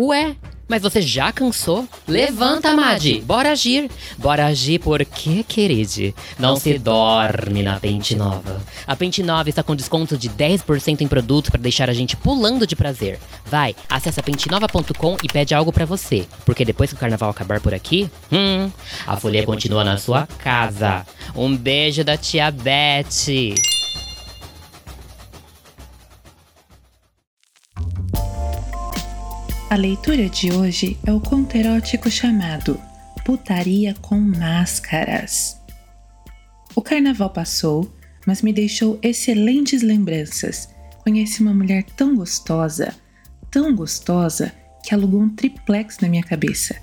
Ué, mas você já cansou? Levanta, Madi! Bora agir! Bora agir porque, queride, não se dorme na Pente Nova. A Pente Nova está com desconto de 10% em produtos para deixar a gente pulando de prazer. Vai, acessa pentenova.com e pede algo para você, porque depois que o carnaval acabar por aqui, hum, a folia continua na sua casa. Um beijo da tia Beth! A leitura de hoje é o conto erótico chamado Putaria com Máscaras. O carnaval passou, mas me deixou excelentes lembranças. Conheci uma mulher tão gostosa, tão gostosa, que alugou um triplex na minha cabeça.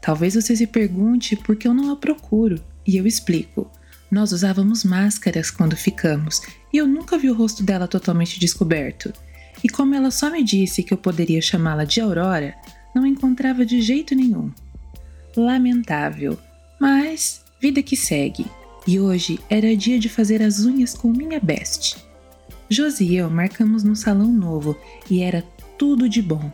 Talvez você se pergunte por que eu não a procuro, e eu explico. Nós usávamos máscaras quando ficamos, e eu nunca vi o rosto dela totalmente descoberto. E como ela só me disse que eu poderia chamá-la de Aurora, não encontrava de jeito nenhum. Lamentável, mas vida que segue. E hoje era dia de fazer as unhas com minha best. Josi e eu marcamos num salão novo e era tudo de bom.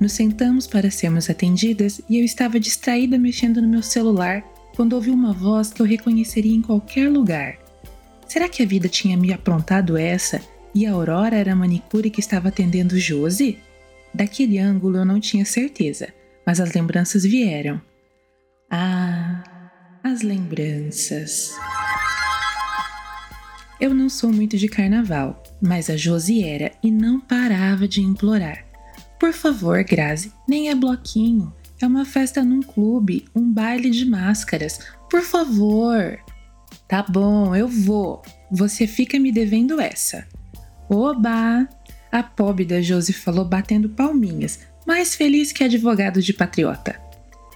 Nos sentamos para sermos atendidas e eu estava distraída mexendo no meu celular quando ouvi uma voz que eu reconheceria em qualquer lugar. Será que a vida tinha me aprontado essa e a Aurora era a manicure que estava atendendo Josie? Daquele ângulo eu não tinha certeza, mas as lembranças vieram. Ah, as lembranças. Eu não sou muito de carnaval, mas a Josie era e não parava de implorar. Por favor, Grazi, nem é bloquinho. É uma festa num clube, um baile de máscaras. Por favor. Tá bom, eu vou. Você fica me devendo essa. Oba! A pobre da Josi falou batendo palminhas, mais feliz que advogado de patriota.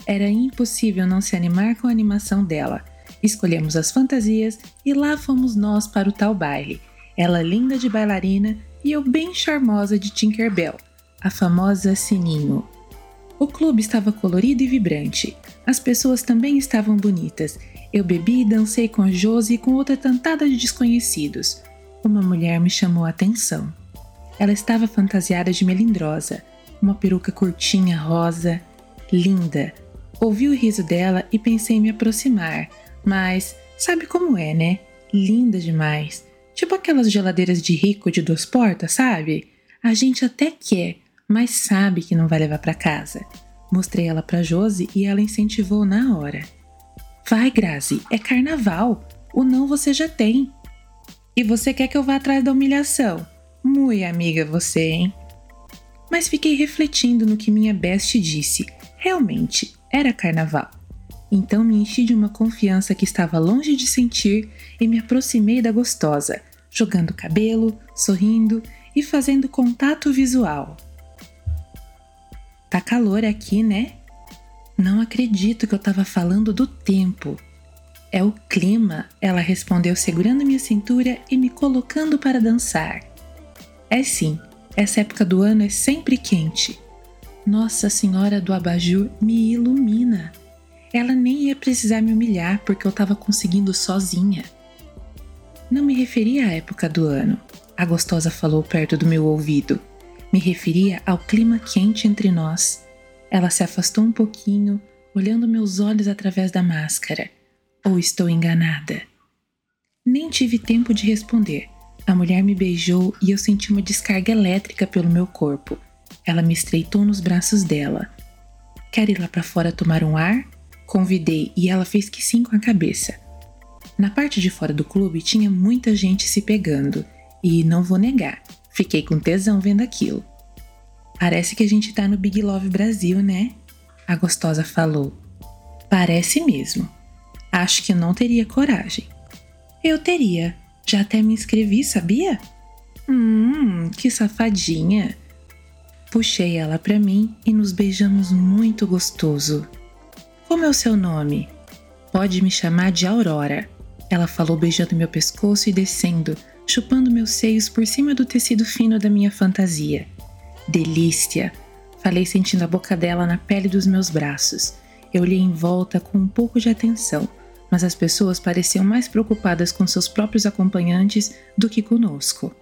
Era impossível não se animar com a animação dela. Escolhemos as fantasias e lá fomos nós para o tal baile. Ela linda de bailarina e eu bem charmosa de Tinkerbell, a famosa Sininho. O clube estava colorido e vibrante. As pessoas também estavam bonitas. Eu bebi e dancei com a Josi e com outra tantada de desconhecidos uma mulher me chamou a atenção. Ela estava fantasiada de melindrosa, uma peruca curtinha rosa, linda. Ouvi o riso dela e pensei em me aproximar, mas sabe como é, né? Linda demais. Tipo aquelas geladeiras de rico de duas portas, sabe? A gente até quer, mas sabe que não vai levar para casa. Mostrei ela para Josi e ela incentivou na hora. Vai, Grazi, é carnaval. O não você já tem. E você quer que eu vá atrás da humilhação? Mui amiga você, hein? Mas fiquei refletindo no que minha best disse. Realmente, era carnaval. Então me enchi de uma confiança que estava longe de sentir e me aproximei da gostosa, jogando cabelo, sorrindo e fazendo contato visual. Tá calor aqui, né? Não acredito que eu estava falando do tempo. É o clima, ela respondeu segurando minha cintura e me colocando para dançar. É sim, essa época do ano é sempre quente. Nossa Senhora do Abajur me ilumina. Ela nem ia precisar me humilhar porque eu estava conseguindo sozinha. Não me referia à época do ano, a gostosa falou perto do meu ouvido. Me referia ao clima quente entre nós. Ela se afastou um pouquinho, olhando meus olhos através da máscara ou estou enganada? Nem tive tempo de responder. A mulher me beijou e eu senti uma descarga elétrica pelo meu corpo. Ela me estreitou nos braços dela. Quer ir lá para fora tomar um ar? Convidei e ela fez que sim com a cabeça. Na parte de fora do clube tinha muita gente se pegando, e não vou negar, fiquei com tesão vendo aquilo. Parece que a gente tá no Big Love Brasil, né? A gostosa falou. Parece mesmo. Acho que não teria coragem. Eu teria. Já até me inscrevi, sabia? Hum, que safadinha. Puxei ela para mim e nos beijamos muito gostoso. Como é o seu nome? Pode me chamar de Aurora. Ela falou beijando meu pescoço e descendo, chupando meus seios por cima do tecido fino da minha fantasia. Delícia! Falei sentindo a boca dela na pele dos meus braços. Eu olhei em volta com um pouco de atenção mas as pessoas pareciam mais preocupadas com seus próprios acompanhantes do que conosco.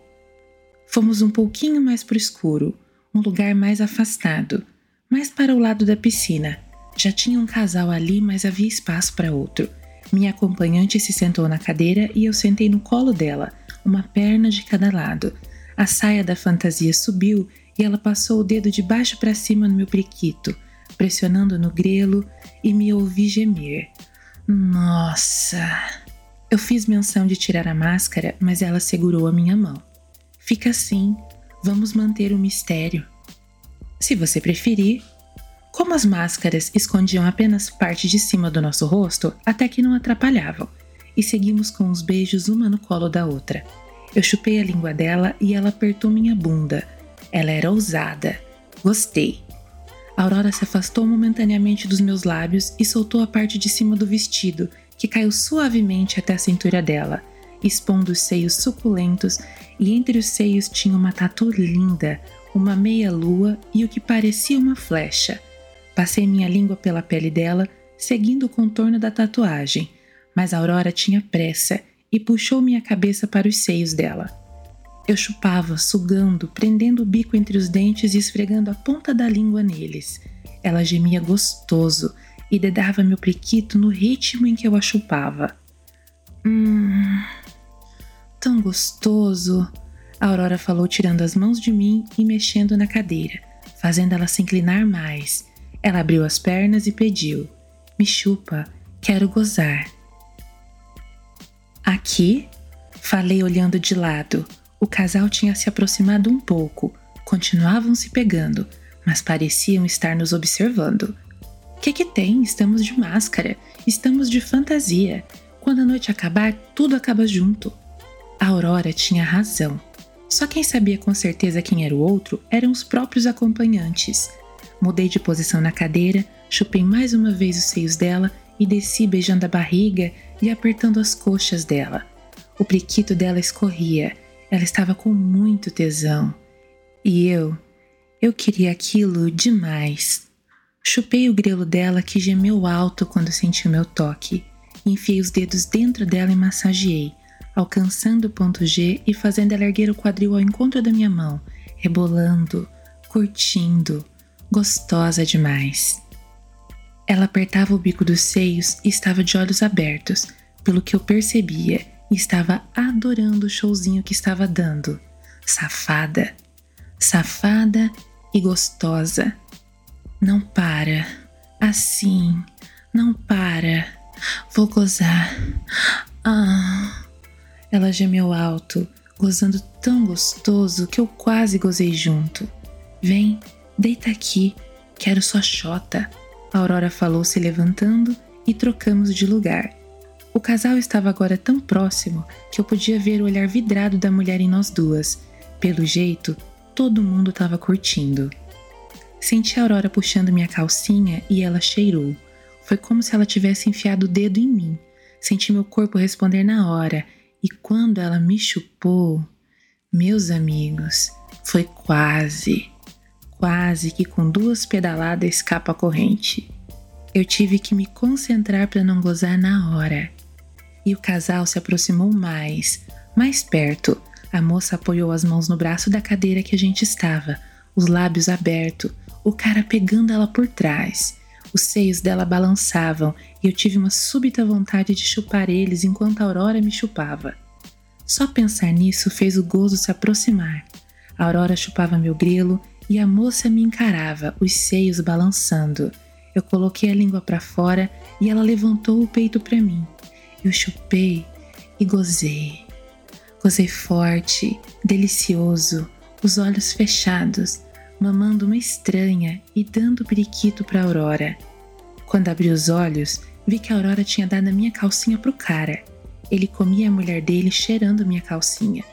Fomos um pouquinho mais para o escuro, um lugar mais afastado, mais para o lado da piscina. Já tinha um casal ali, mas havia espaço para outro. Minha acompanhante se sentou na cadeira e eu sentei no colo dela, uma perna de cada lado. A saia da fantasia subiu e ela passou o dedo de baixo para cima no meu prequito, pressionando no grelo e me ouvi gemer. Nossa! Eu fiz menção de tirar a máscara, mas ela segurou a minha mão. Fica assim, vamos manter o mistério. Se você preferir. Como as máscaras escondiam apenas parte de cima do nosso rosto, até que não atrapalhavam, e seguimos com os beijos uma no colo da outra. Eu chupei a língua dela e ela apertou minha bunda. Ela era ousada. Gostei. Aurora se afastou momentaneamente dos meus lábios e soltou a parte de cima do vestido, que caiu suavemente até a cintura dela, expondo os seios suculentos, e entre os seios tinha uma tatu linda, uma meia-lua e o que parecia uma flecha. Passei minha língua pela pele dela, seguindo o contorno da tatuagem, mas Aurora tinha pressa e puxou minha cabeça para os seios dela. Eu chupava, sugando, prendendo o bico entre os dentes e esfregando a ponta da língua neles. Ela gemia gostoso e dedava meu prequito no ritmo em que eu a chupava. Hum. Tão gostoso! A Aurora falou, tirando as mãos de mim e mexendo na cadeira, fazendo ela se inclinar mais. Ela abriu as pernas e pediu: Me chupa, quero gozar. Aqui? Falei olhando de lado. O casal tinha se aproximado um pouco, continuavam se pegando, mas pareciam estar nos observando. Que que tem? Estamos de máscara, estamos de fantasia. Quando a noite acabar, tudo acaba junto. A Aurora tinha razão. Só quem sabia com certeza quem era o outro eram os próprios acompanhantes. Mudei de posição na cadeira, chupei mais uma vez os seios dela e desci beijando a barriga e apertando as coxas dela. O priquito dela escorria, ela estava com muito tesão. E eu, eu queria aquilo demais. Chupei o grelo dela que gemeu alto quando senti o meu toque. Enfiei os dedos dentro dela e massageei, alcançando o ponto G e fazendo ela erguer o quadril ao encontro da minha mão, rebolando, curtindo, gostosa demais. Ela apertava o bico dos seios e estava de olhos abertos, pelo que eu percebia, e estava adorando o showzinho que estava dando. Safada, safada e gostosa. Não para. Assim. Não para. Vou gozar. Ah. Ela gemeu alto, gozando tão gostoso que eu quase gozei junto. Vem, deita aqui. Quero sua chota. A Aurora falou se levantando e trocamos de lugar. O casal estava agora tão próximo que eu podia ver o olhar vidrado da mulher em nós duas. Pelo jeito, todo mundo estava curtindo. Senti a Aurora puxando minha calcinha e ela cheirou. Foi como se ela tivesse enfiado o dedo em mim. Senti meu corpo responder na hora, e quando ela me chupou, meus amigos, foi quase, quase que com duas pedaladas escapa a corrente. Eu tive que me concentrar para não gozar na hora. E o casal se aproximou mais, mais perto. A moça apoiou as mãos no braço da cadeira que a gente estava, os lábios abertos, o cara pegando ela por trás. Os seios dela balançavam e eu tive uma súbita vontade de chupar eles enquanto a Aurora me chupava. Só pensar nisso fez o gozo se aproximar. A Aurora chupava meu grelo e a moça me encarava, os seios balançando. Eu coloquei a língua para fora e ela levantou o peito para mim. Eu chupei e gozei. Gozei forte, delicioso, os olhos fechados, mamando uma estranha e dando periquito para Aurora. Quando abri os olhos, vi que a Aurora tinha dado a minha calcinha pro cara. Ele comia a mulher dele cheirando minha calcinha.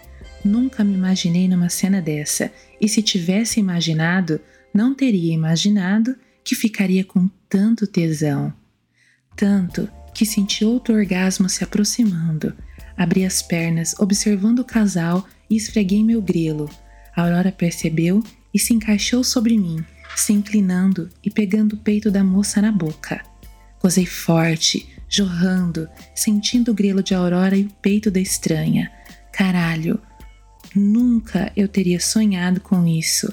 Nunca me imaginei numa cena dessa, e se tivesse imaginado, não teria imaginado que ficaria com tanto tesão. Tanto que senti outro orgasmo se aproximando. Abri as pernas, observando o casal e esfreguei meu grelo. A Aurora percebeu e se encaixou sobre mim, se inclinando e pegando o peito da moça na boca. Gozei forte, jorrando, sentindo o grelo de Aurora e o peito da estranha. Caralho, nunca eu teria sonhado com isso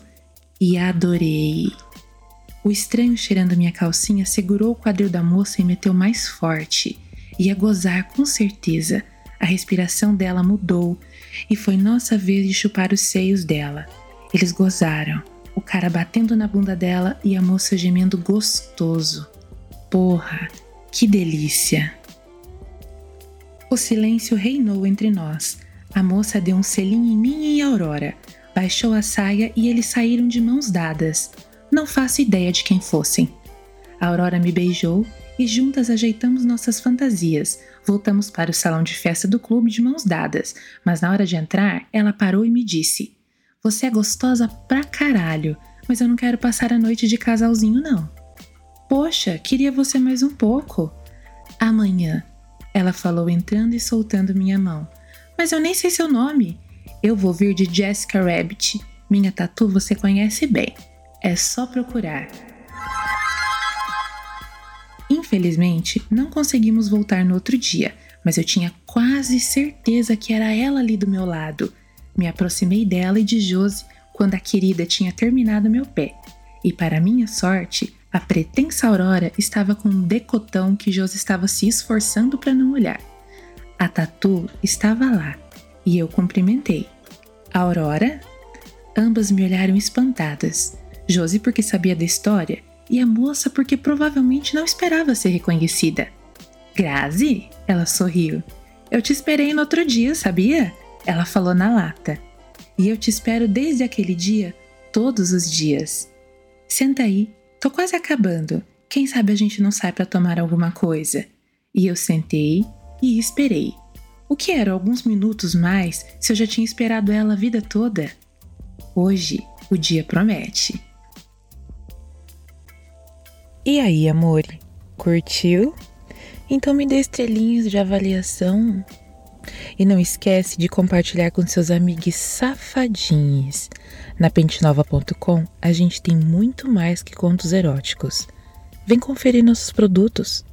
e adorei. O estranho cheirando minha calcinha segurou o quadril da moça e meteu mais forte. Ia gozar com certeza. A respiração dela mudou e foi nossa vez de chupar os seios dela. Eles gozaram, o cara batendo na bunda dela e a moça gemendo gostoso. Porra, que delícia! O silêncio reinou entre nós. A moça deu um selinho em mim e em Aurora, baixou a saia e eles saíram de mãos dadas. Não faço ideia de quem fossem. A Aurora me beijou e juntas ajeitamos nossas fantasias. Voltamos para o salão de festa do clube de mãos dadas, mas na hora de entrar, ela parou e me disse: Você é gostosa pra caralho, mas eu não quero passar a noite de casalzinho, não. Poxa, queria você mais um pouco. Amanhã, ela falou entrando e soltando minha mão. Mas eu nem sei seu nome. Eu vou vir de Jessica Rabbit. Minha tatu você conhece bem. É só procurar. Infelizmente, não conseguimos voltar no outro dia, mas eu tinha quase certeza que era ela ali do meu lado. Me aproximei dela e de Josi quando a querida tinha terminado meu pé. E para minha sorte, a pretensa Aurora estava com um decotão que Josi estava se esforçando para não olhar. A tatu estava lá e eu cumprimentei. Aurora? Ambas me olharam espantadas. Josi porque sabia da história e a moça porque provavelmente não esperava ser reconhecida. Grazi? Ela sorriu. Eu te esperei no outro dia, sabia? Ela falou na lata. E eu te espero desde aquele dia, todos os dias. Senta aí, tô quase acabando. Quem sabe a gente não sai para tomar alguma coisa? E eu sentei e esperei. O que era alguns minutos mais se eu já tinha esperado ela a vida toda? Hoje o dia promete. E aí, amore? Curtiu? Então me dê estrelinhas de avaliação. E não esquece de compartilhar com seus amigos safadinhos. Na pentenova.com a gente tem muito mais que contos eróticos. Vem conferir nossos produtos.